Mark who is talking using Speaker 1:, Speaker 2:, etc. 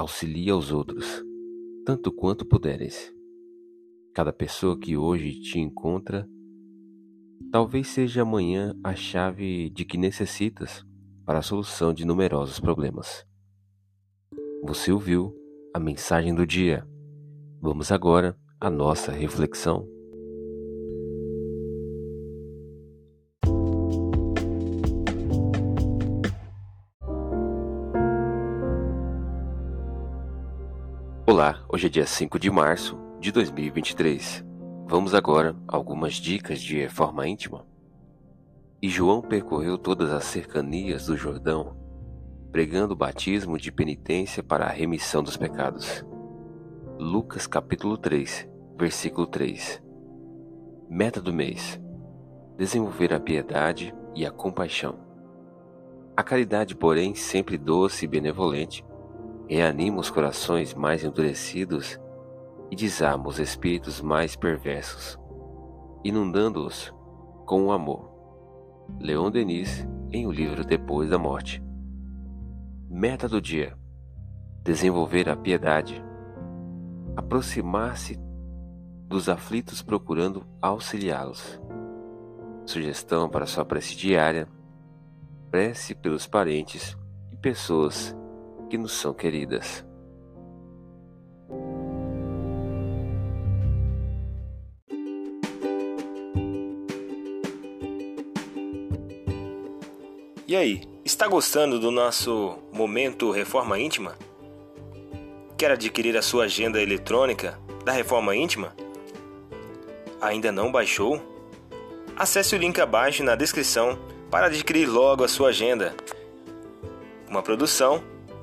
Speaker 1: Auxilie aos outros, tanto quanto puderes. Cada pessoa que hoje te encontra talvez seja amanhã a chave de que necessitas para a solução de numerosos problemas. Você ouviu a mensagem do dia. Vamos agora à nossa reflexão. Olá, hoje é dia 5 de março de 2023. Vamos agora a algumas dicas de reforma íntima. E João percorreu todas as cercanias do Jordão pregando o batismo de penitência para a remissão dos pecados. Lucas capítulo 3, versículo 3. Meta do mês: desenvolver a piedade e a compaixão. A caridade, porém, sempre doce e benevolente, reanima os corações mais endurecidos e desarma os espíritos mais perversos, inundando-os com o amor. Leon Denis, em o livro Depois da Morte. Meta do dia: desenvolver a piedade, aproximar-se dos aflitos procurando auxiliá-los. Sugestão para sua prece diária: prece pelos parentes e pessoas que nos são queridas.
Speaker 2: E aí, está gostando do nosso momento Reforma Íntima? Quer adquirir a sua agenda eletrônica da Reforma Íntima? Ainda não baixou? Acesse o link abaixo na descrição para adquirir logo a sua agenda. Uma produção